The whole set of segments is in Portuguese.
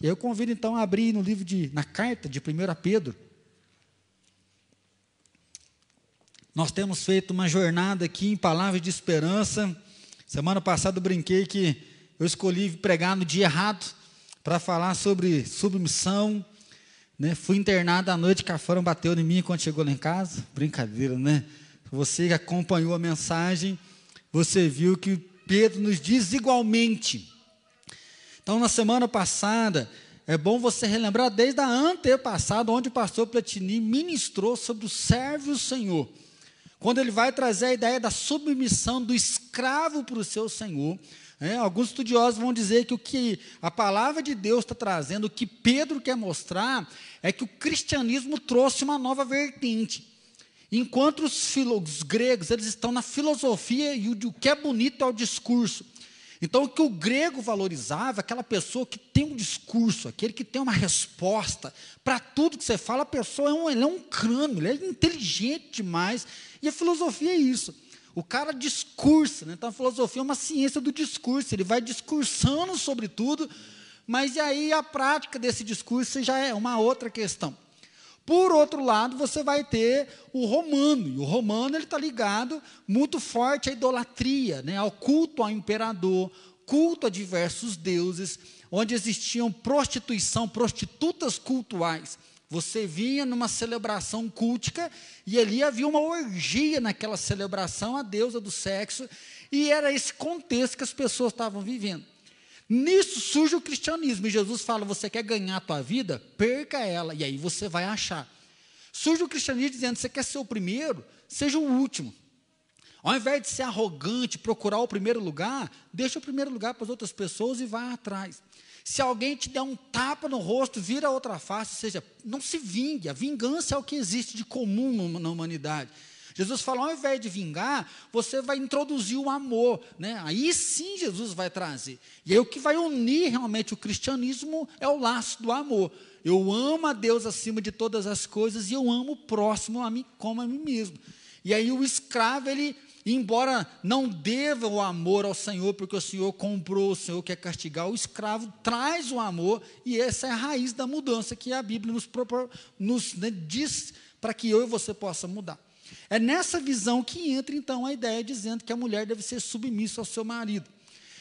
E eu convido então a abrir no livro de, na carta de 1 Pedro. Nós temos feito uma jornada aqui em palavras de esperança. Semana passada eu brinquei que eu escolhi pregar no dia errado para falar sobre submissão. Né? Fui internado à noite, Cafaro bateu em mim quando chegou lá em casa. Brincadeira, né? Você que acompanhou a mensagem, você viu que Pedro nos diz igualmente então, na semana passada, é bom você relembrar desde a antepassada, onde o pastor Platini ministrou sobre o servo e o Senhor. Quando ele vai trazer a ideia da submissão do escravo para o seu Senhor. É, alguns estudiosos vão dizer que o que a palavra de Deus está trazendo, o que Pedro quer mostrar, é que o cristianismo trouxe uma nova vertente. Enquanto os, os gregos eles estão na filosofia e o, o que é bonito é o discurso. Então, o que o grego valorizava, aquela pessoa que tem um discurso, aquele que tem uma resposta para tudo que você fala, a pessoa é um, ele é um crânio, ele é inteligente demais. E a filosofia é isso. O cara discursa, né? então a filosofia é uma ciência do discurso, ele vai discursando sobre tudo, mas e aí a prática desse discurso já é uma outra questão. Por outro lado, você vai ter o romano, e o romano ele está ligado muito forte à idolatria, né, ao culto ao imperador, culto a diversos deuses, onde existiam prostituição, prostitutas cultuais. Você vinha numa celebração cultica e ali havia uma orgia naquela celebração à deusa do sexo, e era esse contexto que as pessoas estavam vivendo. Nisso surge o cristianismo. E Jesus fala: você quer ganhar a tua vida? Perca ela. E aí você vai achar. Surge o cristianismo dizendo: você quer ser o primeiro? Seja o último. Ao invés de ser arrogante, procurar o primeiro lugar, deixa o primeiro lugar para as outras pessoas e vá atrás. Se alguém te der um tapa no rosto, vira outra face, ou seja, não se vingue. A vingança é o que existe de comum na humanidade. Jesus fala, ao invés de vingar, você vai introduzir o amor, né? Aí sim Jesus vai trazer. E aí o que vai unir realmente o cristianismo é o laço do amor. Eu amo a Deus acima de todas as coisas e eu amo o próximo a mim como a mim mesmo. E aí o escravo, ele, embora não deva o amor ao Senhor, porque o Senhor comprou, o Senhor quer castigar, o escravo traz o amor, e essa é a raiz da mudança que a Bíblia nos, propor, nos né, diz para que eu e você possa mudar. É nessa visão que entra então a ideia dizendo que a mulher deve ser submissa ao seu marido.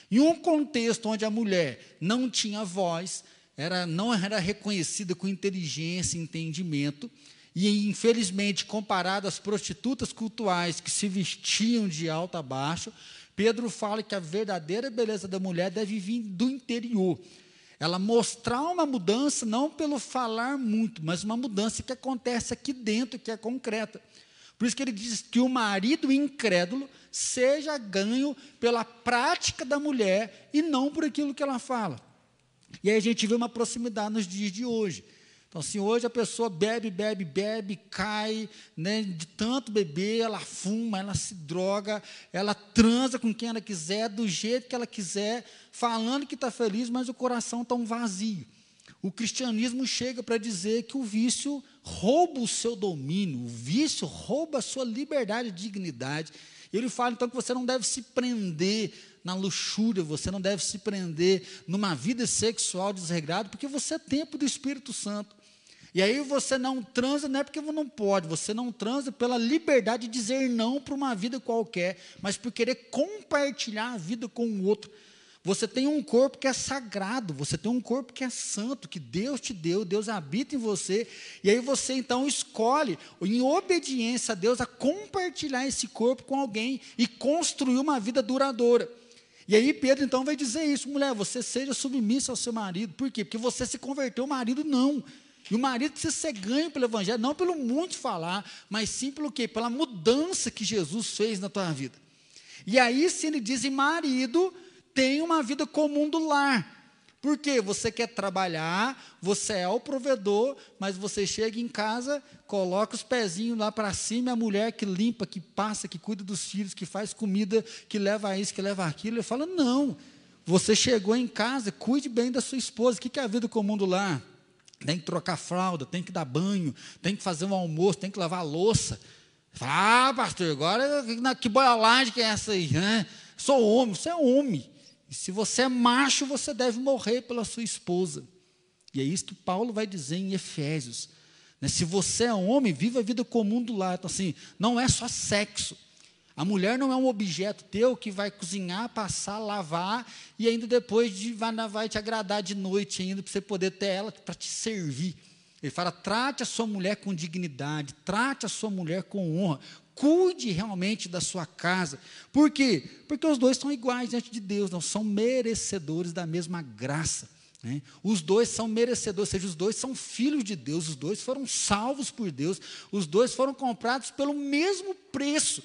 Em um contexto onde a mulher não tinha voz, era, não era reconhecida com inteligência e entendimento, e infelizmente, comparado às prostitutas cultuais que se vestiam de alto a baixo, Pedro fala que a verdadeira beleza da mulher deve vir do interior. Ela mostrar uma mudança não pelo falar muito, mas uma mudança que acontece aqui dentro, que é concreta. Por isso que ele diz que o marido incrédulo seja ganho pela prática da mulher e não por aquilo que ela fala. E aí a gente vê uma proximidade nos dias de hoje. Então, assim, hoje a pessoa bebe, bebe, bebe, cai, né, de tanto beber, ela fuma, ela se droga, ela transa com quem ela quiser, do jeito que ela quiser, falando que está feliz, mas o coração está um vazio. O cristianismo chega para dizer que o vício rouba o seu domínio, o vício rouba a sua liberdade e dignidade. Ele fala então que você não deve se prender na luxúria, você não deve se prender numa vida sexual desregrada, porque você é tempo do Espírito Santo. E aí você não transa não é porque não pode, você não transa pela liberdade de dizer não para uma vida qualquer, mas por querer compartilhar a vida com o outro. Você tem um corpo que é sagrado, você tem um corpo que é santo, que Deus te deu, Deus habita em você, e aí você então escolhe, em obediência a Deus, a compartilhar esse corpo com alguém e construir uma vida duradoura. E aí Pedro então vai dizer isso, mulher, você seja submissa ao seu marido. Por quê? Porque você se converteu, o marido não. E o marido precisa ser ganho pelo evangelho, não pelo muito falar, mas sim pelo quê? Pela mudança que Jesus fez na tua vida. E aí se ele diz, marido, tem uma vida comum do lar. Porque você quer trabalhar, você é o provedor, mas você chega em casa, coloca os pezinhos lá para cima, a mulher que limpa, que passa, que cuida dos filhos, que faz comida, que leva isso, que leva aquilo. Ele fala: não, você chegou em casa, cuide bem da sua esposa. O que é a vida comum do lar? Tem que trocar fralda, tem que dar banho, tem que fazer um almoço, tem que lavar louça. Fala, ah, pastor, agora que boiolagem que é essa aí? Né? Sou homem, você é homem. E se você é macho, você deve morrer pela sua esposa. E é isso que Paulo vai dizer em Efésios. Né? Se você é homem, viva a vida comum do lar. Então, assim, não é só sexo. A mulher não é um objeto teu que vai cozinhar, passar, lavar e ainda depois de, vai, vai te agradar de noite ainda para você poder ter ela para te servir. Ele fala: trate a sua mulher com dignidade, trate a sua mulher com honra, cuide realmente da sua casa. Por quê? Porque os dois são iguais diante de Deus, não são merecedores da mesma graça. Né? Os dois são merecedores, ou seja, os dois são filhos de Deus, os dois foram salvos por Deus, os dois foram comprados pelo mesmo preço.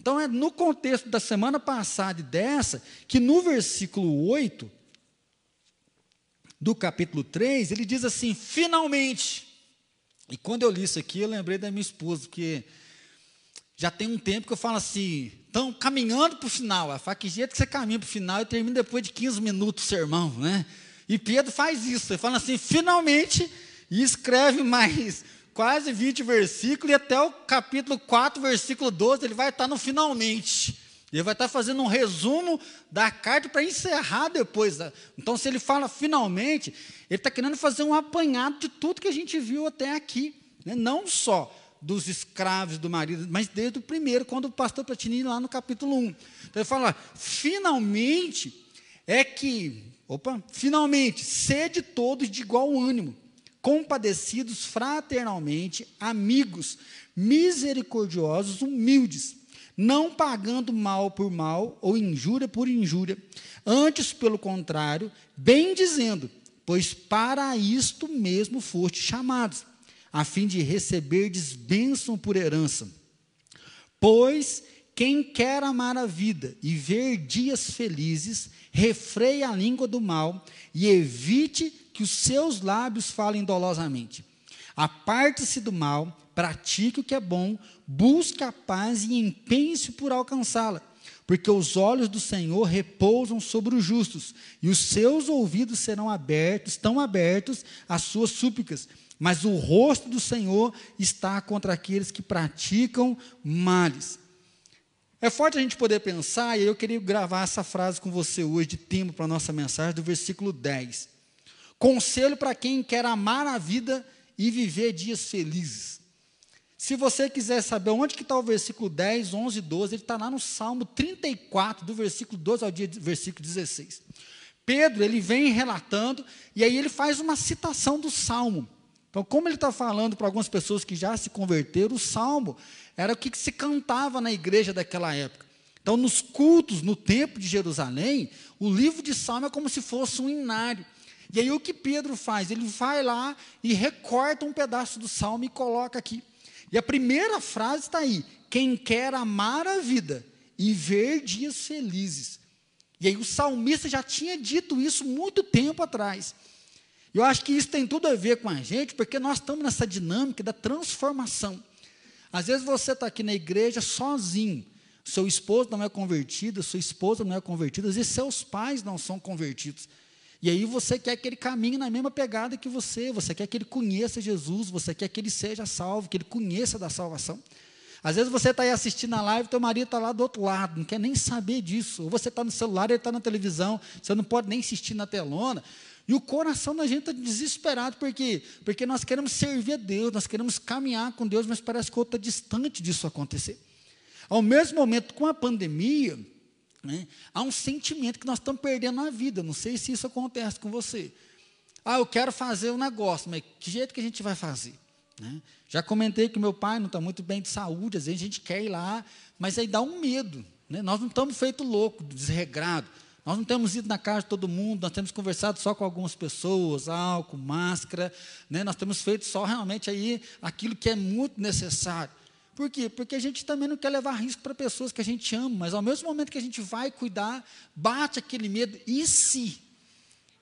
Então, é no contexto da semana passada e dessa, que no versículo 8 do capítulo 3, ele diz assim: finalmente. E quando eu li isso aqui, eu lembrei da minha esposa, porque já tem um tempo que eu falo assim, estão caminhando para o final. A fala, que jeito que você caminha para o final e termina depois de 15 minutos o sermão, né? E Pedro faz isso, ele fala assim, finalmente, e escreve mais quase 20 versículos, e até o capítulo 4, versículo 12, ele vai estar no finalmente. Ele vai estar fazendo um resumo da carta para encerrar depois. Então, se ele fala finalmente, ele está querendo fazer um apanhado de tudo que a gente viu até aqui. Né? Não só dos escravos do marido, mas desde o primeiro, quando o pastor Platini, lá no capítulo 1. Então, ele fala: finalmente é que, opa, finalmente, sede todos de igual ânimo compadecidos fraternalmente, amigos, misericordiosos, humildes, não pagando mal por mal ou injúria por injúria, antes, pelo contrário, bem dizendo, pois para isto mesmo foste chamados, a fim de receberdes bênção por herança. Pois quem quer amar a vida e ver dias felizes, refreie a língua do mal e evite que os seus lábios falem dolosamente. Aparte-se do mal, pratique o que é bom, busque a paz e empenhe-se por alcançá-la. Porque os olhos do Senhor repousam sobre os justos, e os seus ouvidos serão abertos, estão abertos às suas súplicas. Mas o rosto do Senhor está contra aqueles que praticam males. É forte a gente poder pensar, e eu queria gravar essa frase com você hoje, de tempo para a nossa mensagem, do versículo 10. Conselho para quem quer amar a vida e viver dias felizes. Se você quiser saber onde que está o versículo 10, 11 e 12, ele está lá no Salmo 34, do versículo 12 ao dia, versículo 16. Pedro, ele vem relatando, e aí ele faz uma citação do Salmo. Então, como ele está falando para algumas pessoas que já se converteram, o Salmo era o que se cantava na igreja daquela época. Então, nos cultos, no templo de Jerusalém, o livro de Salmo é como se fosse um inário. E aí o que Pedro faz? Ele vai lá e recorta um pedaço do salmo e coloca aqui. E a primeira frase está aí: quem quer amar a vida e ver dias felizes. E aí o salmista já tinha dito isso muito tempo atrás. Eu acho que isso tem tudo a ver com a gente, porque nós estamos nessa dinâmica da transformação. Às vezes você está aqui na igreja sozinho, seu esposo não é convertido, sua esposa não é convertida, às vezes seus pais não são convertidos. E aí você quer que ele caminhe na mesma pegada que você, você quer que ele conheça Jesus, você quer que ele seja salvo, que ele conheça da salvação. Às vezes você está aí assistindo a live, teu marido está lá do outro lado, não quer nem saber disso. Ou você está no celular, ele está na televisão, você não pode nem assistir na telona. E o coração da gente está desesperado, por quê? Porque nós queremos servir a Deus, nós queremos caminhar com Deus, mas parece que outro está distante disso acontecer. Ao mesmo momento, com a pandemia, né? Há um sentimento que nós estamos perdendo na vida. Não sei se isso acontece com você. Ah, eu quero fazer um negócio, mas que jeito que a gente vai fazer? Né? Já comentei que meu pai não está muito bem de saúde, às vezes a gente quer ir lá, mas aí dá um medo. Né? Nós não estamos feito louco, desregrado. Nós não temos ido na casa de todo mundo, nós temos conversado só com algumas pessoas, álcool, máscara, né? nós temos feito só realmente aí aquilo que é muito necessário. Por quê? Porque a gente também não quer levar risco para pessoas que a gente ama, mas ao mesmo momento que a gente vai cuidar, bate aquele medo, e se?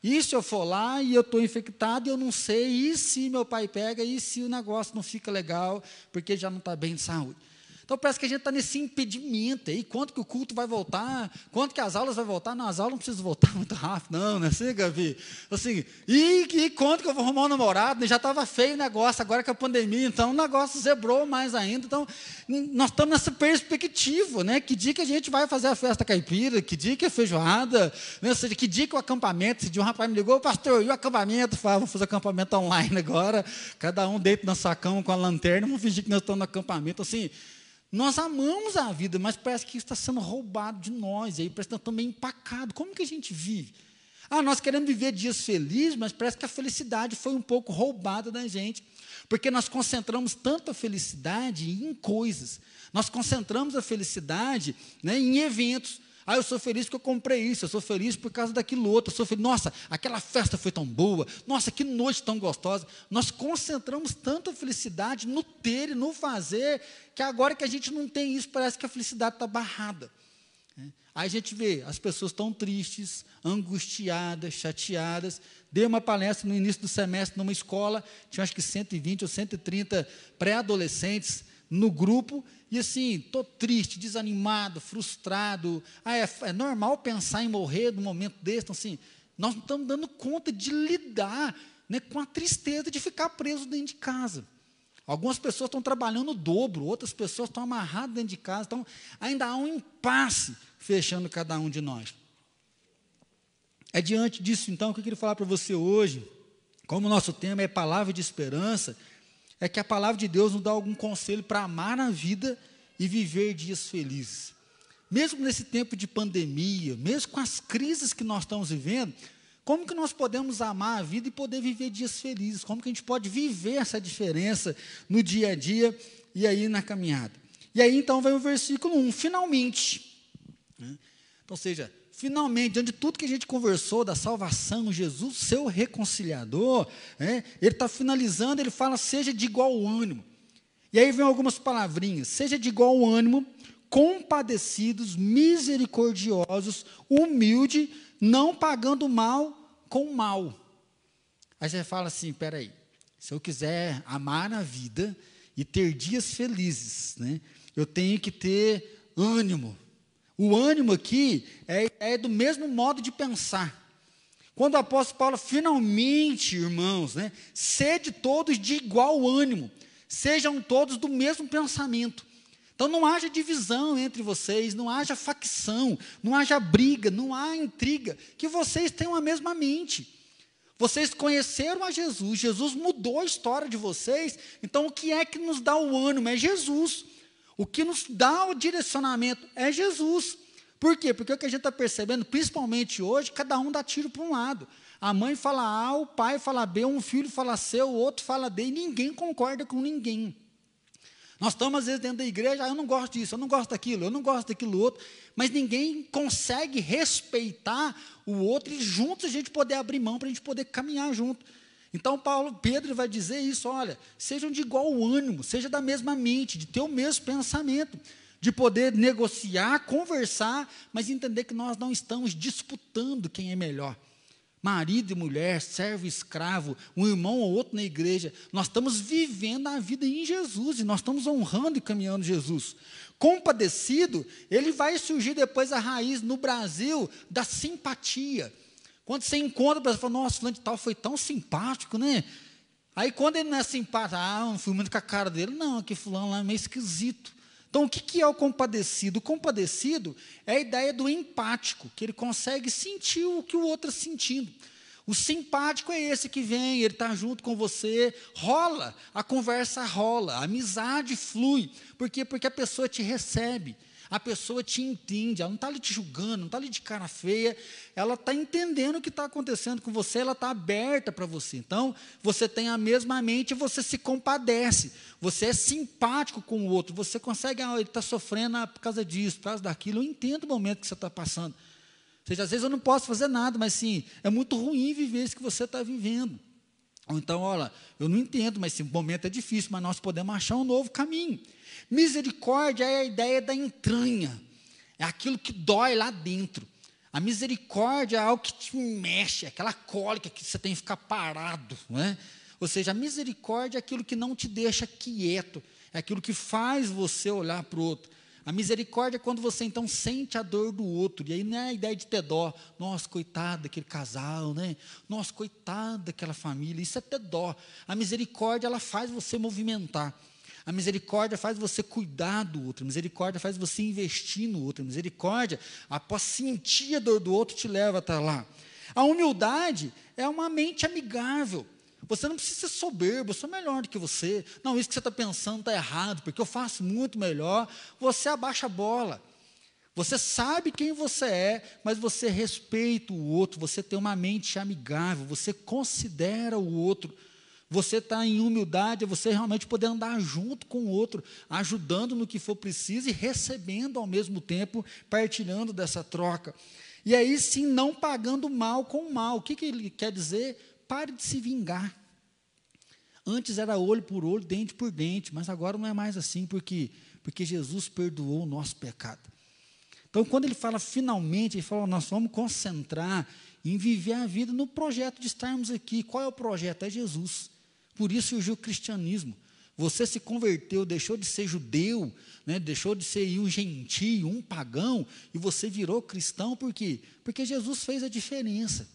E se eu for lá e eu estou infectado e eu não sei, e se meu pai pega, e se o negócio não fica legal, porque já não está bem de saúde? Então parece que a gente está nesse impedimento aí, quanto que o culto vai voltar, quanto que as aulas vão voltar, não, as aulas não precisam voltar muito rápido, não, não é assim, Gavi? Assim, e, e quanto que eu vou arrumar um namorado, já estava feio o negócio, agora que a pandemia, então o negócio zebrou mais ainda, então nós estamos nessa perspectiva, né, que dia que a gente vai fazer a festa caipira, que dia que é feijoada, né, ou seja, que dia que o acampamento, esse um rapaz me ligou, pastor, e o acampamento? Falei, vamos fazer acampamento online agora, cada um dentro da sua cama com a lanterna, vamos fingir que nós estamos no acampamento, assim, nós amamos a vida, mas parece que está sendo roubado de nós, e aí parece que nós também empacado. Como que a gente vive? Ah, nós queremos viver dias felizes, mas parece que a felicidade foi um pouco roubada da gente, porque nós concentramos tanto a felicidade em coisas, nós concentramos a felicidade né, em eventos. Ah, eu sou feliz porque eu comprei isso, eu sou feliz por causa daquilo outro, eu sou feliz, nossa, aquela festa foi tão boa, nossa, que noite tão gostosa. Nós concentramos tanto a felicidade no ter e no fazer, que agora que a gente não tem isso, parece que a felicidade está barrada. É. Aí a gente vê as pessoas tão tristes, angustiadas, chateadas. Dei uma palestra no início do semestre numa escola, tinha acho que 120 ou 130 pré-adolescentes no grupo, e assim, estou triste, desanimado, frustrado. Ah, é, é, normal pensar em morrer no momento desse. Então, assim, nós não estamos dando conta de lidar né, com a tristeza de ficar preso dentro de casa. Algumas pessoas estão trabalhando o dobro, outras pessoas estão amarradas dentro de casa. Então, ainda há um impasse fechando cada um de nós. É diante disso, então, que eu queria falar para você hoje, como o nosso tema é palavra de esperança, é que a palavra de Deus nos dá algum conselho para amar a vida e viver dias felizes. Mesmo nesse tempo de pandemia, mesmo com as crises que nós estamos vivendo, como que nós podemos amar a vida e poder viver dias felizes? Como que a gente pode viver essa diferença no dia a dia e aí na caminhada? E aí então vem o versículo 1, finalmente. Né? Então, ou seja, finalmente, diante de tudo que a gente conversou da salvação, Jesus, seu reconciliador, né, ele está finalizando, ele fala, seja de igual ânimo. E aí vem algumas palavrinhas, seja de igual ânimo, compadecidos, misericordiosos, humilde, não pagando mal com mal. Aí você fala assim, peraí, se eu quiser amar na vida e ter dias felizes, né, eu tenho que ter ânimo, o ânimo aqui é, é do mesmo modo de pensar. Quando o apóstolo Paulo, finalmente, irmãos, né, sede todos de igual ânimo, sejam todos do mesmo pensamento. Então não haja divisão entre vocês, não haja facção, não haja briga, não há intriga, que vocês tenham a mesma mente. Vocês conheceram a Jesus, Jesus mudou a história de vocês, então o que é que nos dá o ânimo? É Jesus. O que nos dá o direcionamento é Jesus. Por quê? Porque o que a gente está percebendo, principalmente hoje, cada um dá tiro para um lado. A mãe fala A, o pai fala B, um filho fala C, o outro fala D, e ninguém concorda com ninguém. Nós estamos, às vezes, dentro da igreja, ah, eu não gosto disso, eu não gosto daquilo, eu não gosto daquilo outro, mas ninguém consegue respeitar o outro e juntos a gente poder abrir mão para a gente poder caminhar junto. Então, Paulo, Pedro vai dizer isso: olha, sejam de igual ânimo, seja da mesma mente, de ter o mesmo pensamento, de poder negociar, conversar, mas entender que nós não estamos disputando quem é melhor. Marido e mulher, servo e escravo, um irmão ou outro na igreja, nós estamos vivendo a vida em Jesus e nós estamos honrando e caminhando Jesus. Compadecido, ele vai surgir depois a raiz no Brasil da simpatia quando você encontra a pessoa, fala, nossa, fulano de tal foi tão simpático, né? Aí quando ele não é simpático, ah, não fui muito com a cara dele, não, aquele fulano lá é meio esquisito. Então, o que é o compadecido? O compadecido é a ideia do empático, que ele consegue sentir o que o outro está sentindo. O simpático é esse que vem, ele está junto com você, rola, a conversa rola, a amizade flui. Por quê? Porque a pessoa te recebe a pessoa te entende, ela não está ali te julgando, não está ali de cara feia, ela está entendendo o que está acontecendo com você, ela está aberta para você. Então, você tem a mesma mente, você se compadece, você é simpático com o outro, você consegue, ah, ele está sofrendo por causa disso, por causa daquilo, eu entendo o momento que você está passando. Ou seja, às vezes eu não posso fazer nada, mas sim, é muito ruim viver isso que você está vivendo. Ou então, olha, eu não entendo, mas esse momento é difícil, mas nós podemos achar um novo caminho. Misericórdia é a ideia da entranha, é aquilo que dói lá dentro. A misericórdia é algo que te mexe, aquela cólica que você tem que ficar parado. Não é? Ou seja, a misericórdia é aquilo que não te deixa quieto, é aquilo que faz você olhar para o outro. A misericórdia é quando você então sente a dor do outro. E aí não é a ideia de ter dó. Nossa, coitado daquele casal, né? Nossa, coitado daquela família. Isso é ter dó. A misericórdia, ela faz você movimentar. A misericórdia faz você cuidar do outro. A misericórdia faz você investir no outro. A misericórdia, após sentir a dor do outro, te leva até lá. A humildade é uma mente amigável. Você não precisa ser soberbo, eu sou melhor do que você. Não, isso que você está pensando está errado, porque eu faço muito melhor. Você abaixa a bola. Você sabe quem você é, mas você respeita o outro, você tem uma mente amigável, você considera o outro. Você está em humildade, é você realmente poder andar junto com o outro, ajudando no que for preciso e recebendo ao mesmo tempo, partilhando dessa troca. E aí sim, não pagando mal com mal. O que, que ele quer dizer? Pare de se vingar. Antes era olho por olho, dente por dente, mas agora não é mais assim, porque porque Jesus perdoou o nosso pecado. Então, quando ele fala finalmente, ele fala, nós vamos concentrar em viver a vida no projeto de estarmos aqui. Qual é o projeto? É Jesus. Por isso surgiu o cristianismo. Você se converteu, deixou de ser judeu, né, deixou de ser um gentio, um pagão, e você virou cristão, por quê? Porque Jesus fez a diferença.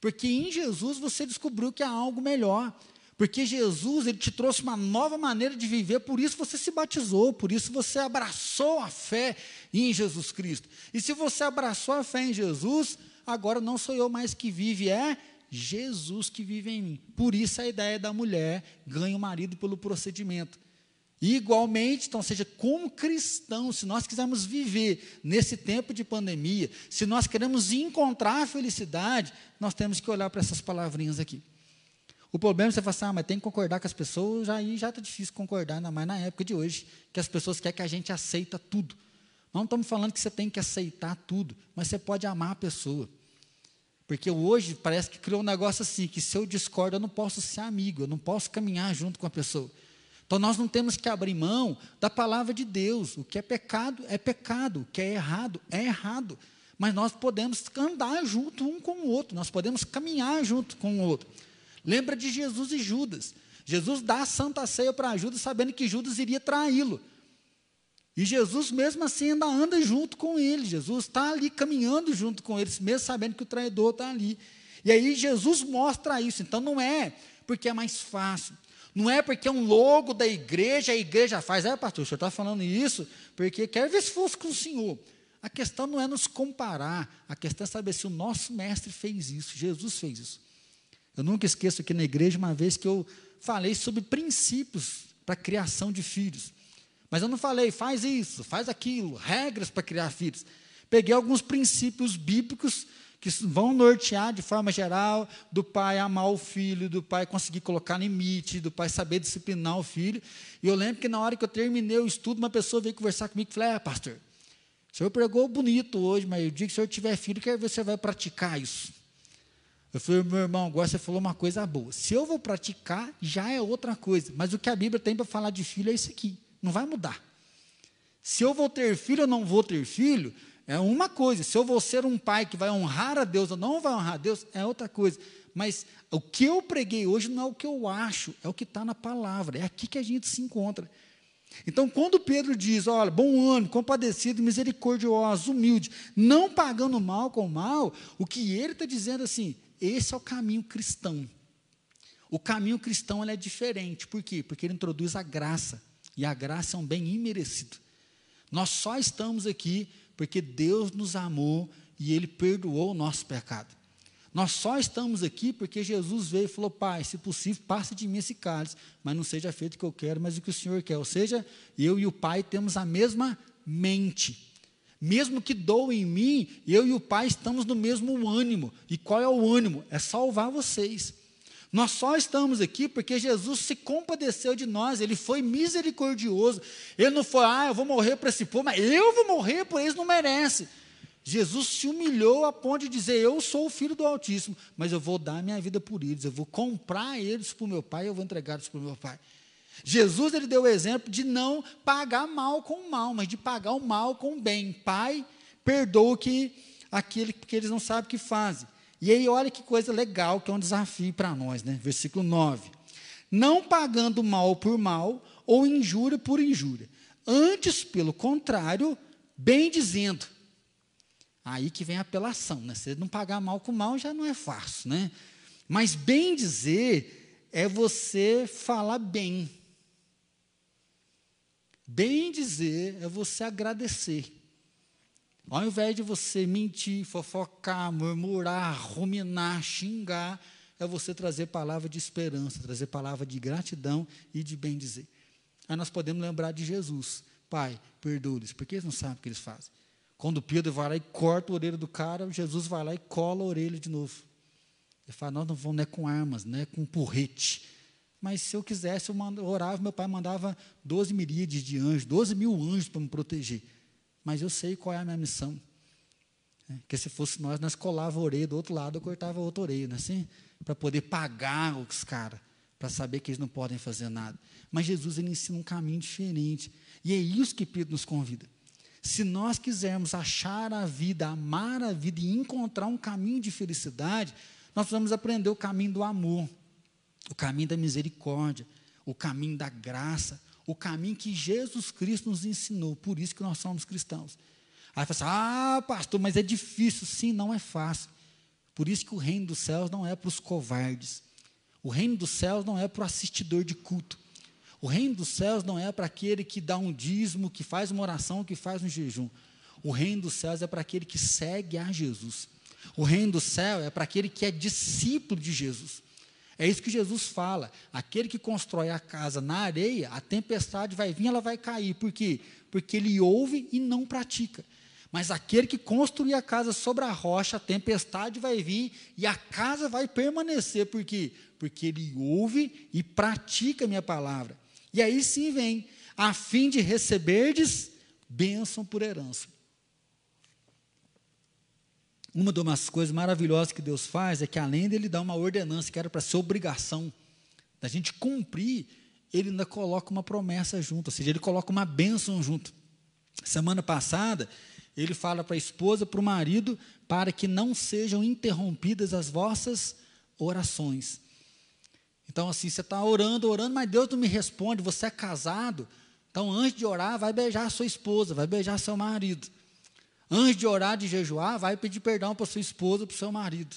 Porque em Jesus você descobriu que há algo melhor. Porque Jesus, ele te trouxe uma nova maneira de viver, por isso você se batizou, por isso você abraçou a fé em Jesus Cristo. E se você abraçou a fé em Jesus, agora não sou eu mais que vive, é Jesus que vive em mim. Por isso a ideia da mulher ganha o marido pelo procedimento. igualmente, então, seja, como cristão, se nós quisermos viver nesse tempo de pandemia, se nós queremos encontrar a felicidade, nós temos que olhar para essas palavrinhas aqui. O problema é você falar assim, ah, mas tem que concordar com as pessoas, aí já está difícil concordar, ainda mais na época de hoje, que as pessoas querem que a gente aceita tudo. Não estamos falando que você tem que aceitar tudo, mas você pode amar a pessoa. Porque hoje parece que criou um negócio assim, que se eu discordo, eu não posso ser amigo, eu não posso caminhar junto com a pessoa. Então nós não temos que abrir mão da palavra de Deus. O que é pecado é pecado, o que é errado é errado. Mas nós podemos andar junto um com o outro, nós podemos caminhar junto com o outro. Lembra de Jesus e Judas. Jesus dá a santa ceia para Judas, sabendo que Judas iria traí-lo. E Jesus, mesmo assim, ainda anda junto com ele. Jesus está ali caminhando junto com eles, mesmo sabendo que o traidor está ali. E aí Jesus mostra isso. Então não é porque é mais fácil. Não é porque é um logo da igreja, a igreja faz. É, pastor, o senhor está falando isso porque quer ver se fosse com o senhor. A questão não é nos comparar, a questão é saber se o nosso mestre fez isso, Jesus fez isso. Eu nunca esqueço aqui na igreja uma vez que eu falei sobre princípios para a criação de filhos. Mas eu não falei, faz isso, faz aquilo, regras para criar filhos. Peguei alguns princípios bíblicos que vão nortear de forma geral do pai amar o filho, do pai conseguir colocar limite, do pai saber disciplinar o filho. E eu lembro que na hora que eu terminei o estudo, uma pessoa veio conversar comigo e falou: É, pastor, o senhor pregou bonito hoje, mas o dia que o senhor tiver filho, quero ver se você vai praticar isso. Eu falei, meu irmão, agora você falou uma coisa boa. Se eu vou praticar, já é outra coisa. Mas o que a Bíblia tem para falar de filho é isso aqui. Não vai mudar. Se eu vou ter filho ou não vou ter filho, é uma coisa. Se eu vou ser um pai que vai honrar a Deus ou não vai honrar a Deus, é outra coisa. Mas o que eu preguei hoje não é o que eu acho, é o que está na palavra. É aqui que a gente se encontra. Então, quando Pedro diz, olha, bom ano, compadecido, misericordioso, humilde, não pagando mal com mal, o que ele está dizendo assim, esse é o caminho cristão. O caminho cristão é diferente. Por quê? Porque ele introduz a graça. E a graça é um bem imerecido. Nós só estamos aqui porque Deus nos amou e Ele perdoou o nosso pecado. Nós só estamos aqui porque Jesus veio e falou: Pai, se possível, passe de mim esse cálice, mas não seja feito o que eu quero, mas o que o Senhor quer. Ou seja, eu e o Pai temos a mesma mente. Mesmo que doa em mim, eu e o Pai estamos no mesmo ânimo. E qual é o ânimo? É salvar vocês. Nós só estamos aqui porque Jesus se compadeceu de nós, ele foi misericordioso. Ele não foi, ah, eu vou morrer para esse povo, mas eu vou morrer por eles não merece. Jesus se humilhou a ponto de dizer: Eu sou o filho do Altíssimo, mas eu vou dar minha vida por eles, eu vou comprar eles para o meu pai, eu vou entregar eles para o meu pai. Jesus ele deu o exemplo de não pagar mal com mal, mas de pagar o mal com o bem. Pai, perdoa que aquele que eles não sabem o que fazem. E aí olha que coisa legal, que é um desafio para nós, né? Versículo 9. não pagando mal por mal ou injúria por injúria. Antes, pelo contrário, bem dizendo. Aí que vem a apelação, né? Se não pagar mal com mal já não é fácil, né? Mas bem dizer é você falar bem. Bem dizer é você agradecer. Ao invés de você mentir, fofocar, murmurar, ruminar, xingar, é você trazer palavra de esperança, trazer palavra de gratidão e de bem dizer. Aí nós podemos lembrar de Jesus. Pai, perdoe-lhes, porque eles não sabem o que eles fazem. Quando Pedro vai lá e corta a orelha do cara, Jesus vai lá e cola a orelha de novo. Ele fala, nós não vamos não é com armas, não é com porrete. Mas se eu quisesse, eu orava, meu pai mandava 12 miríades de anjos, 12 mil anjos para me proteger mas eu sei qual é a minha missão. É, que se fosse nós, nós colava a orelha do outro lado, eu cortava a outra orelha, não é assim? Para poder pagar os caras, para saber que eles não podem fazer nada. Mas Jesus ele ensina um caminho diferente. E é isso que Pedro nos convida. Se nós quisermos achar a vida, amar a vida e encontrar um caminho de felicidade, nós precisamos aprender o caminho do amor, o caminho da misericórdia, o caminho da graça, o caminho que Jesus Cristo nos ensinou, por isso que nós somos cristãos. Aí fala assim, ah, pastor, mas é difícil. Sim, não é fácil. Por isso que o reino dos céus não é para os covardes. O reino dos céus não é para o assistidor de culto. O reino dos céus não é para aquele que dá um dízimo, que faz uma oração, que faz um jejum. O reino dos céus é para aquele que segue a Jesus. O reino do céu é para aquele que é discípulo de Jesus. É isso que Jesus fala. Aquele que constrói a casa na areia, a tempestade vai vir, ela vai cair. Por quê? Porque ele ouve e não pratica. Mas aquele que construir a casa sobre a rocha, a tempestade vai vir e a casa vai permanecer. Por quê? Porque ele ouve e pratica a minha palavra. E aí sim vem, a fim de receberdes bênção por herança. Uma das coisas maravilhosas que Deus faz é que, além dele dar uma ordenança que era para ser obrigação da gente cumprir, ele ainda coloca uma promessa junto, ou seja, ele coloca uma bênção junto. Semana passada, ele fala para a esposa, para o marido, para que não sejam interrompidas as vossas orações. Então, assim, você está orando, orando, mas Deus não me responde, você é casado. Então, antes de orar, vai beijar a sua esposa, vai beijar seu marido. Antes de orar, de jejuar, vai pedir perdão para sua esposa, para o seu marido.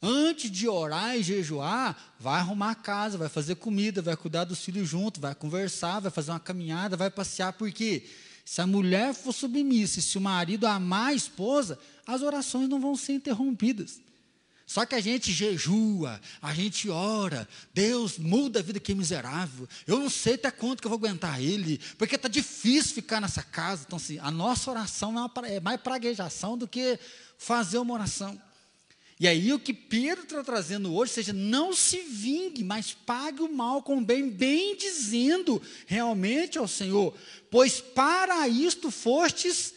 Antes de orar e jejuar, vai arrumar a casa, vai fazer comida, vai cuidar dos filhos junto, vai conversar, vai fazer uma caminhada, vai passear, porque se a mulher for submissa e se o marido amar a esposa, as orações não vão ser interrompidas. Só que a gente jejua, a gente ora, Deus muda a vida que é miserável. Eu não sei até quanto que eu vou aguentar Ele, porque está difícil ficar nessa casa. Então, assim, a nossa oração é, é mais praguejação do que fazer uma oração. E aí o que Pedro está trazendo hoje, seja, não se vingue, mas pague o mal com o bem, bem dizendo realmente ao Senhor, pois para isto fostes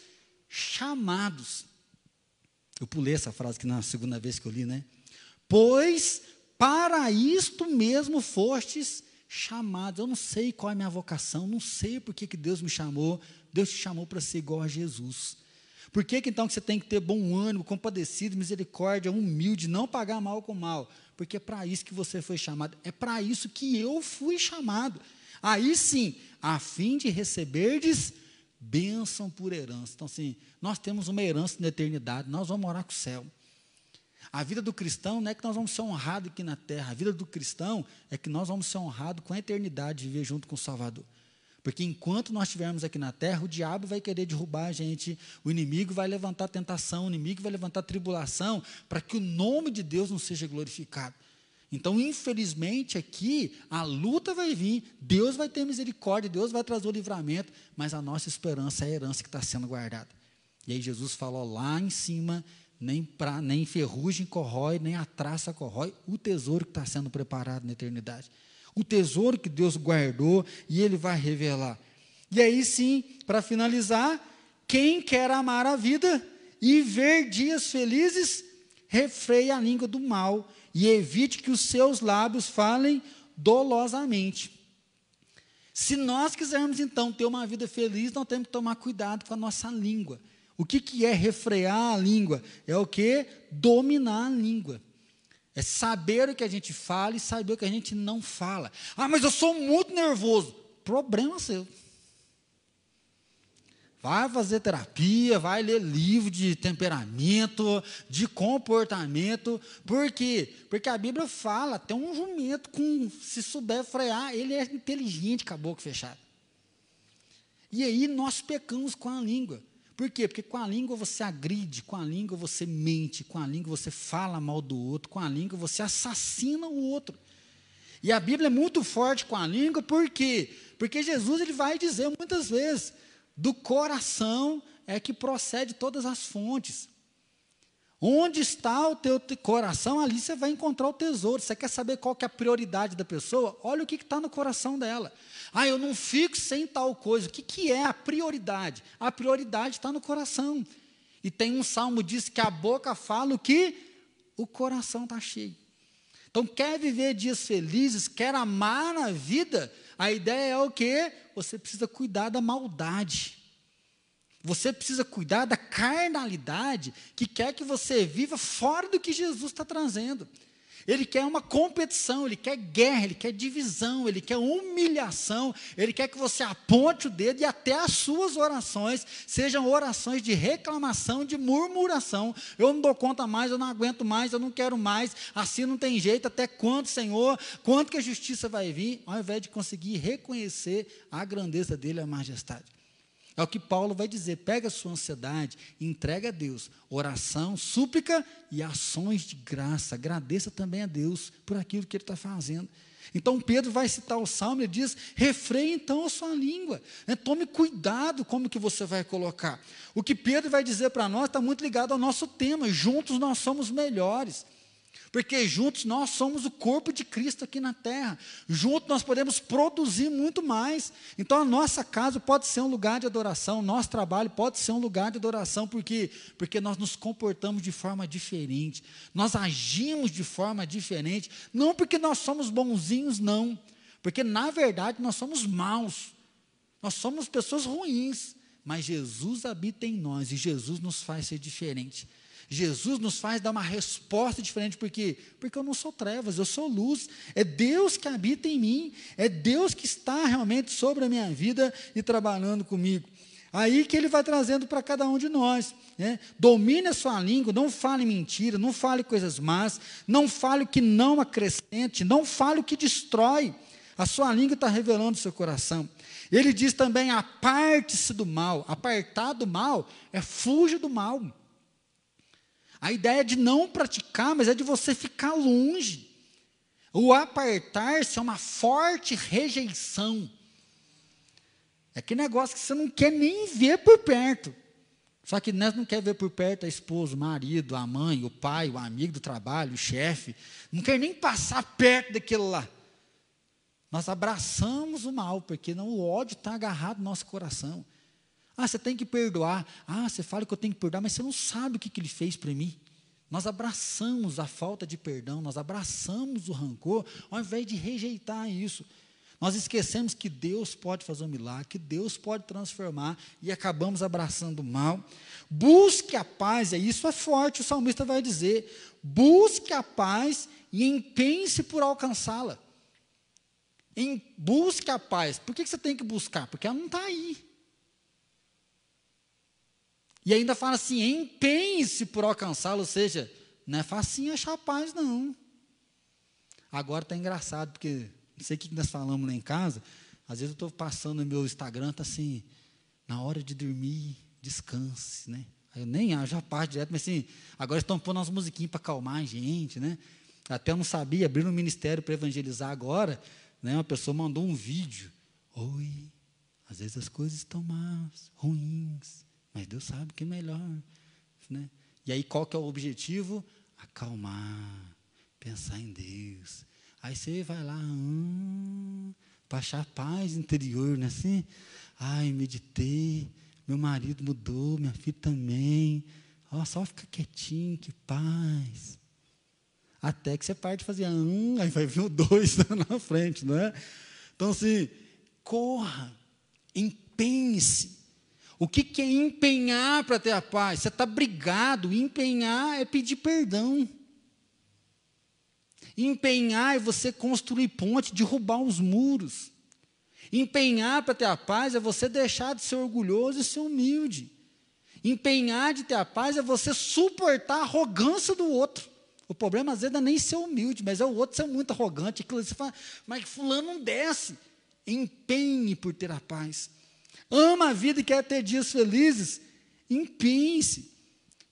chamados. Eu pulei essa frase que na segunda vez que eu li, né? Pois para isto mesmo fostes chamados. Eu não sei qual é a minha vocação, não sei por que, que Deus me chamou. Deus te chamou para ser igual a Jesus. Por que, que então que você tem que ter bom ânimo, compadecido, misericórdia, humilde, não pagar mal com mal? Porque é para isso que você foi chamado, é para isso que eu fui chamado. Aí sim, a fim de receberdes bênção por herança. Então, assim, nós temos uma herança na eternidade, nós vamos morar com o céu. A vida do cristão não é que nós vamos ser honrados aqui na terra, a vida do cristão é que nós vamos ser honrados com a eternidade, viver junto com o Salvador. Porque enquanto nós estivermos aqui na terra, o diabo vai querer derrubar a gente, o inimigo vai levantar tentação, o inimigo vai levantar tribulação, para que o nome de Deus não seja glorificado. Então, infelizmente, aqui a luta vai vir, Deus vai ter misericórdia, Deus vai trazer o livramento, mas a nossa esperança é a herança que está sendo guardada. E aí Jesus falou lá em cima, nem, pra, nem ferrugem corrói, nem a traça corrói, o tesouro que está sendo preparado na eternidade. O tesouro que Deus guardou e Ele vai revelar. E aí sim, para finalizar, quem quer amar a vida e ver dias felizes, refreia a língua do mal e evite que os seus lábios falem dolosamente. Se nós quisermos então ter uma vida feliz, nós temos que tomar cuidado com a nossa língua. O que, que é refrear a língua? É o que? Dominar a língua. É saber o que a gente fala e saber o que a gente não fala. Ah, mas eu sou muito nervoso. Problema seu. Vai fazer terapia, vai ler livro de temperamento, de comportamento. Por quê? Porque a Bíblia fala, até um jumento, com, se souber frear, ele é inteligente, caboclo fechado. E aí nós pecamos com a língua. Por quê? Porque com a língua você agride, com a língua você mente, com a língua você fala mal do outro, com a língua você assassina o outro. E a Bíblia é muito forte com a língua, por quê? Porque Jesus ele vai dizer muitas vezes, do coração é que procede todas as fontes. Onde está o teu coração, ali você vai encontrar o tesouro. Você quer saber qual que é a prioridade da pessoa? Olha o que está no coração dela. Ah, eu não fico sem tal coisa. O que, que é a prioridade? A prioridade está no coração. E tem um salmo que diz que a boca fala o que o coração está cheio. Então, quer viver dias felizes, quer amar a vida, a ideia é o que? Você precisa cuidar da maldade. Você precisa cuidar da carnalidade que quer que você viva fora do que Jesus está trazendo. Ele quer uma competição, ele quer guerra, ele quer divisão, ele quer humilhação, ele quer que você aponte o dedo e até as suas orações sejam orações de reclamação, de murmuração. Eu não dou conta mais, eu não aguento mais, eu não quero mais, assim não tem jeito, até quando, Senhor, quando que a justiça vai vir, ao invés de conseguir reconhecer a grandeza dele, a majestade. É o que Paulo vai dizer: pega a sua ansiedade, entrega a Deus, oração, súplica e ações de graça. Agradeça também a Deus por aquilo que ele está fazendo. Então Pedro vai citar o salmo e diz: refreie então a sua língua, né? tome cuidado como que você vai colocar. O que Pedro vai dizer para nós está muito ligado ao nosso tema: juntos nós somos melhores. Porque juntos nós somos o corpo de Cristo aqui na terra. Juntos nós podemos produzir muito mais. Então a nossa casa pode ser um lugar de adoração, nosso trabalho pode ser um lugar de adoração, porque porque nós nos comportamos de forma diferente. Nós agimos de forma diferente, não porque nós somos bonzinhos não, porque na verdade nós somos maus. Nós somos pessoas ruins, mas Jesus habita em nós e Jesus nos faz ser diferente. Jesus nos faz dar uma resposta diferente, por quê? Porque eu não sou trevas, eu sou luz. É Deus que habita em mim, é Deus que está realmente sobre a minha vida e trabalhando comigo. Aí que ele vai trazendo para cada um de nós. Né? Domine a sua língua, não fale mentira, não fale coisas más, não fale o que não acrescente, não fale o que destrói. A sua língua está revelando o seu coração. Ele diz também: aparte-se do mal. Apartar do mal é fuja do mal. A ideia é de não praticar, mas é de você ficar longe. O apartar-se é uma forte rejeição. É que negócio que você não quer nem ver por perto. Só que nós não quer ver por perto a esposa, o marido, a mãe, o pai, o amigo do trabalho, o chefe. Não quer nem passar perto daquilo lá. Nós abraçamos o mal, porque não, o ódio está agarrado no nosso coração. Ah, você tem que perdoar. Ah, você fala que eu tenho que perdoar, mas você não sabe o que, que ele fez para mim. Nós abraçamos a falta de perdão, nós abraçamos o rancor, ao invés de rejeitar isso. Nós esquecemos que Deus pode fazer um milagre, que Deus pode transformar e acabamos abraçando o mal. Busque a paz, e isso é forte, o salmista vai dizer: busque a paz e empenhe-se por alcançá-la. Busque a paz. Por que você tem que buscar? Porque ela não está aí. E ainda fala assim: empenhe-se por alcançá-lo, ou seja, não é facinho achar paz, não. Agora está engraçado, porque não sei o que nós falamos lá em casa. Às vezes eu estou passando no meu Instagram, está assim, na hora de dormir, descanse, né? Eu nem acho a parte direto, mas assim, agora estão pondo umas musiquinhas para acalmar a gente, né? Até eu não sabia, abriram um ministério para evangelizar agora, né? Uma pessoa mandou um vídeo. Oi, às vezes as coisas estão más, ruins, mas Deus sabe que é melhor. Né? E aí qual que é o objetivo? Acalmar, pensar em Deus. Aí você vai lá, hum, para achar paz interior, né? Assim, ai, meditei, meu marido mudou, minha filha também. Ó, só fica quietinho, que paz. Até que você parte fazer, hum, aí vai vir o dois na frente, não é? Então, assim, corra, empenhe-se o que, que é empenhar para ter a paz? Você está brigado. Empenhar é pedir perdão. Empenhar é você construir ponte, derrubar os muros. Empenhar para ter a paz é você deixar de ser orgulhoso e ser humilde. Empenhar de ter a paz é você suportar a arrogância do outro. O problema às vezes não é nem ser humilde, mas é o outro ser muito arrogante. Você fala, mas fulano não desce. Empenhe por ter a paz. Ama a vida e quer ter dias felizes. Empenhe-se.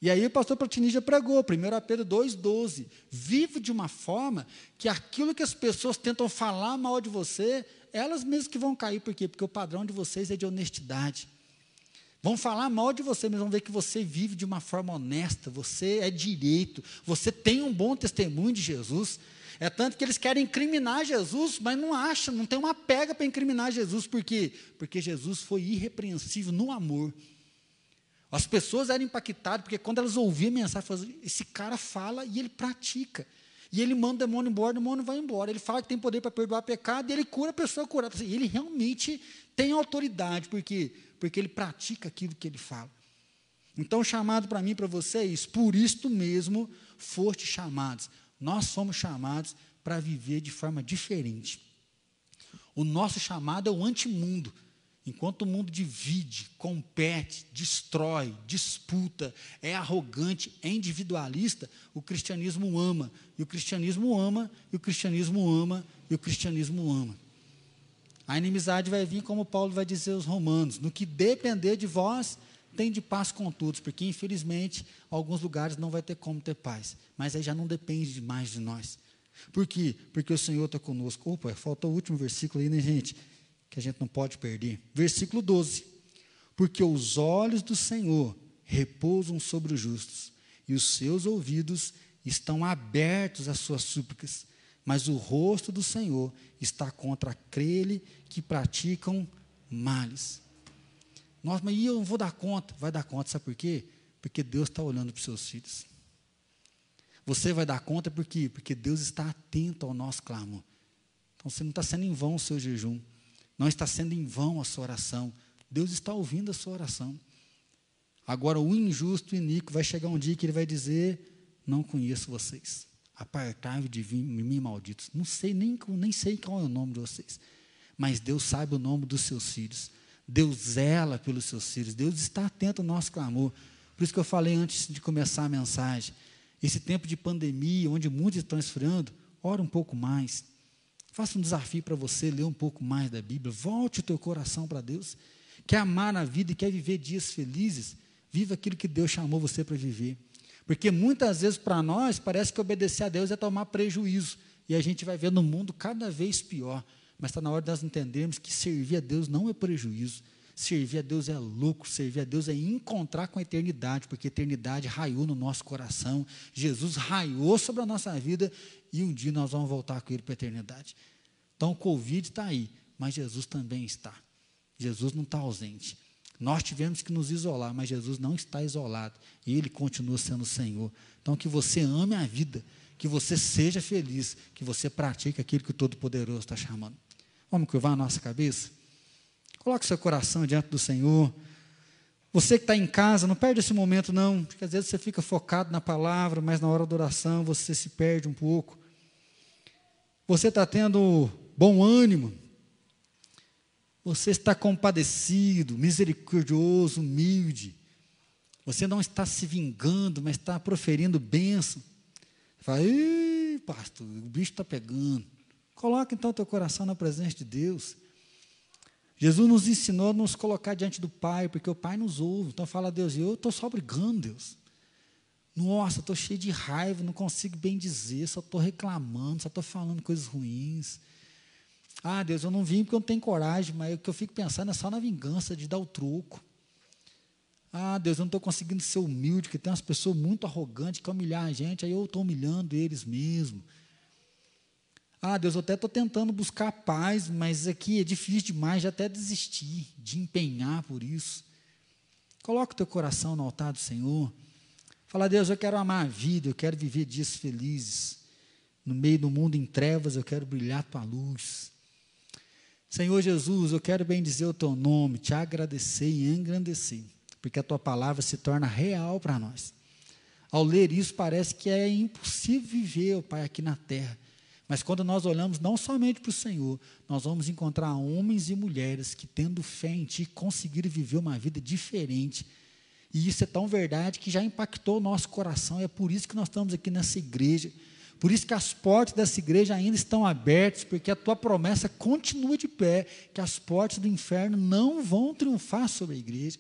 E aí o pastor Platini já pregou, 1 Pedro 2,12. Vive de uma forma que aquilo que as pessoas tentam falar mal de você, elas mesmas que vão cair. Por quê? Porque o padrão de vocês é de honestidade. Vão falar mal de você, mas vão ver que você vive de uma forma honesta, você é direito, você tem um bom testemunho de Jesus. É tanto que eles querem incriminar Jesus, mas não acham, não tem uma pega para incriminar Jesus, por quê? Porque Jesus foi irrepreensível no amor. As pessoas eram impactadas, porque quando elas ouviam a mensagem, falavam, esse cara fala e ele pratica. E ele manda o demônio embora, o demônio vai embora. Ele fala que tem poder para perdoar pecado e ele cura a pessoa curada. Assim, ele realmente tem autoridade, porque porque ele pratica aquilo que ele fala. Então, chamado para mim para você isso. Por isto mesmo foste chamados. Nós somos chamados para viver de forma diferente. O nosso chamado é o antimundo. Enquanto o mundo divide, compete, destrói, disputa, é arrogante, é individualista, o cristianismo ama. E o cristianismo ama, e o cristianismo ama, e o cristianismo ama. A inimizade vai vir, como Paulo vai dizer aos romanos: no que depender de vós, tem de paz com todos, porque infelizmente alguns lugares não vai ter como ter paz, mas aí já não depende mais de nós. Por quê? Porque o Senhor está conosco. Opa, falta o último versículo aí, né, gente? Que a gente não pode perder. Versículo 12. Porque os olhos do Senhor repousam sobre os justos, e os seus ouvidos estão abertos às suas súplicas mas o rosto do Senhor está contra aquele que praticam males. Nossa, mas eu não vou dar conta. Vai dar conta, sabe por quê? Porque Deus está olhando para os seus filhos. Você vai dar conta por quê? Porque Deus está atento ao nosso clamor. Então você não está sendo em vão o seu jejum. Não está sendo em vão a sua oração. Deus está ouvindo a sua oração. Agora, o injusto e iníquo vai chegar um dia que ele vai dizer: Não conheço vocês. Apartai-vos de mim, malditos. Não sei nem, nem sei qual é o nome de vocês. Mas Deus sabe o nome dos seus filhos. Deus zela pelos seus filhos. Deus está atento ao nosso clamor. Por isso que eu falei antes de começar a mensagem. Esse tempo de pandemia, onde muitos estão esfriando, ora um pouco mais. Faça um desafio para você ler um pouco mais da Bíblia. Volte o teu coração para Deus. Quer amar a vida e quer viver dias felizes? Viva aquilo que Deus chamou você para viver. Porque muitas vezes para nós parece que obedecer a Deus é tomar prejuízo. E a gente vai ver no mundo cada vez pior. Mas está na hora de nós entendermos que servir a Deus não é prejuízo. Servir a Deus é lucro, servir a Deus é encontrar com a eternidade, porque a eternidade raiou no nosso coração, Jesus raiou sobre a nossa vida e um dia nós vamos voltar com Ele para a eternidade. Então o Covid está aí, mas Jesus também está. Jesus não está ausente. Nós tivemos que nos isolar, mas Jesus não está isolado. Ele continua sendo o Senhor. Então, que você ame a vida, que você seja feliz, que você pratique aquilo que o Todo-Poderoso está chamando. Vamos curvar a nossa cabeça? Coloque seu coração diante do Senhor. Você que está em casa, não perde esse momento, não, porque às vezes você fica focado na palavra, mas na hora da oração você se perde um pouco. Você está tendo bom ânimo, você está compadecido, misericordioso, humilde. Você não está se vingando, mas está proferindo bênção. Fala, pastor, o bicho está pegando. Coloca então teu coração na presença de Deus. Jesus nos ensinou a nos colocar diante do Pai, porque o Pai nos ouve. Então fala a Deus, eu estou só brigando, Deus. Nossa, estou cheio de raiva, não consigo bem dizer, só estou reclamando, só estou falando coisas ruins. Ah, Deus, eu não vim porque eu não tenho coragem, mas o que eu fico pensando é só na vingança, de dar o troco. Ah, Deus, eu não estou conseguindo ser humilde, porque tem umas pessoas muito arrogantes que humilhar a gente, aí eu estou humilhando eles mesmo. Ah, Deus, eu até estou tentando buscar paz, mas aqui é difícil demais de até desistir, de empenhar por isso. Coloca o teu coração no altar do Senhor. Fala, Deus, eu quero amar a vida, eu quero viver dias felizes. No meio do mundo em trevas, eu quero brilhar tua luz. Senhor Jesus, eu quero bem dizer o teu nome, te agradecer e engrandecer, porque a tua palavra se torna real para nós. Ao ler isso, parece que é impossível viver, oh Pai, aqui na terra. Mas quando nós olhamos não somente para o Senhor, nós vamos encontrar homens e mulheres que, tendo fé em Ti, conseguiram viver uma vida diferente. E isso é tão verdade que já impactou o nosso coração. É por isso que nós estamos aqui nessa igreja. Por isso que as portas dessa igreja ainda estão abertas, porque a tua promessa continua de pé, que as portas do inferno não vão triunfar sobre a igreja.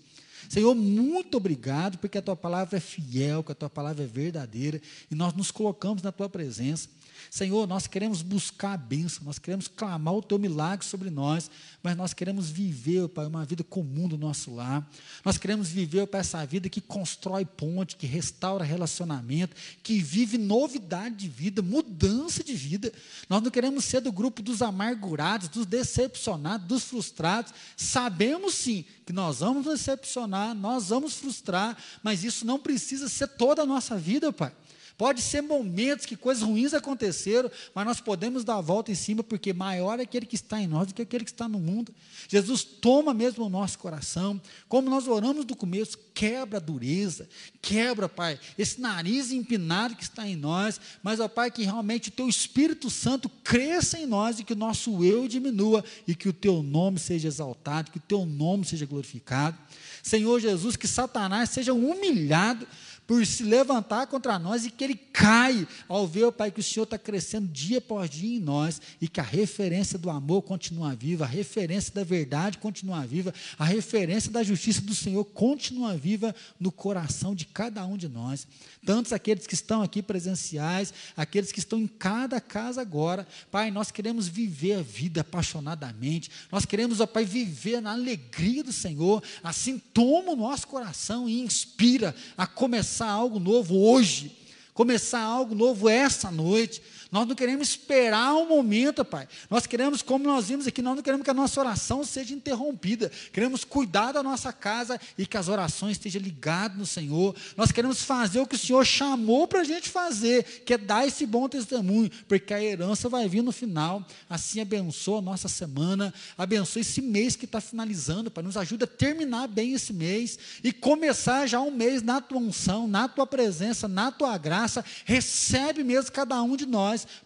Senhor, muito obrigado, porque a tua palavra é fiel, que a tua palavra é verdadeira, e nós nos colocamos na tua presença. Senhor, nós queremos buscar a bênção, nós queremos clamar o teu milagre sobre nós, mas nós queremos viver, Pai, uma vida comum do nosso lar. Nós queremos viver, Pai, essa vida que constrói ponte, que restaura relacionamento, que vive novidade de vida, mudança de vida. Nós não queremos ser do grupo dos amargurados, dos decepcionados, dos frustrados. Sabemos sim que nós vamos decepcionar, nós vamos frustrar, mas isso não precisa ser toda a nossa vida, Pai. Pode ser momentos que coisas ruins aconteceram, mas nós podemos dar a volta em cima, porque maior é aquele que está em nós do que aquele que está no mundo. Jesus toma mesmo o nosso coração, como nós oramos do começo, quebra a dureza, quebra, Pai, esse nariz empinado que está em nós, mas, ó Pai, que realmente o Teu Espírito Santo cresça em nós e que o nosso eu diminua e que o Teu nome seja exaltado, que o Teu nome seja glorificado. Senhor Jesus, que Satanás seja humilhado por se levantar contra nós e que ele cai ao ver, Pai, que o Senhor está crescendo dia após dia em nós e que a referência do amor continua viva, a referência da verdade continua viva, a referência da justiça do Senhor continua viva no coração de cada um de nós. Tantos aqueles que estão aqui presenciais, aqueles que estão em cada casa agora. Pai, nós queremos viver a vida apaixonadamente, nós queremos, ó Pai, viver na alegria do Senhor. Assim, toma o nosso coração e inspira a começar começar algo novo hoje, começar algo novo essa noite, nós não queremos esperar um momento, Pai. Nós queremos, como nós vimos aqui, nós não queremos que a nossa oração seja interrompida. Queremos cuidar da nossa casa e que as orações estejam ligadas no Senhor. Nós queremos fazer o que o Senhor chamou para a gente fazer, que é dar esse bom testemunho, porque a herança vai vir no final. Assim, abençoa a nossa semana, abençoa esse mês que está finalizando, Pai. Nos ajuda a terminar bem esse mês e começar já um mês na tua unção, na tua presença, na tua graça. Recebe mesmo cada um de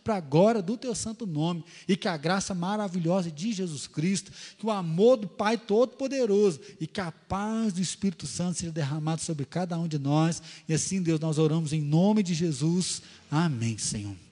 para a glória do teu santo nome, e que a graça maravilhosa de Jesus Cristo, que o amor do Pai Todo-Poderoso e que a paz do Espírito Santo seja derramado sobre cada um de nós. E assim, Deus, nós oramos em nome de Jesus. Amém, Senhor.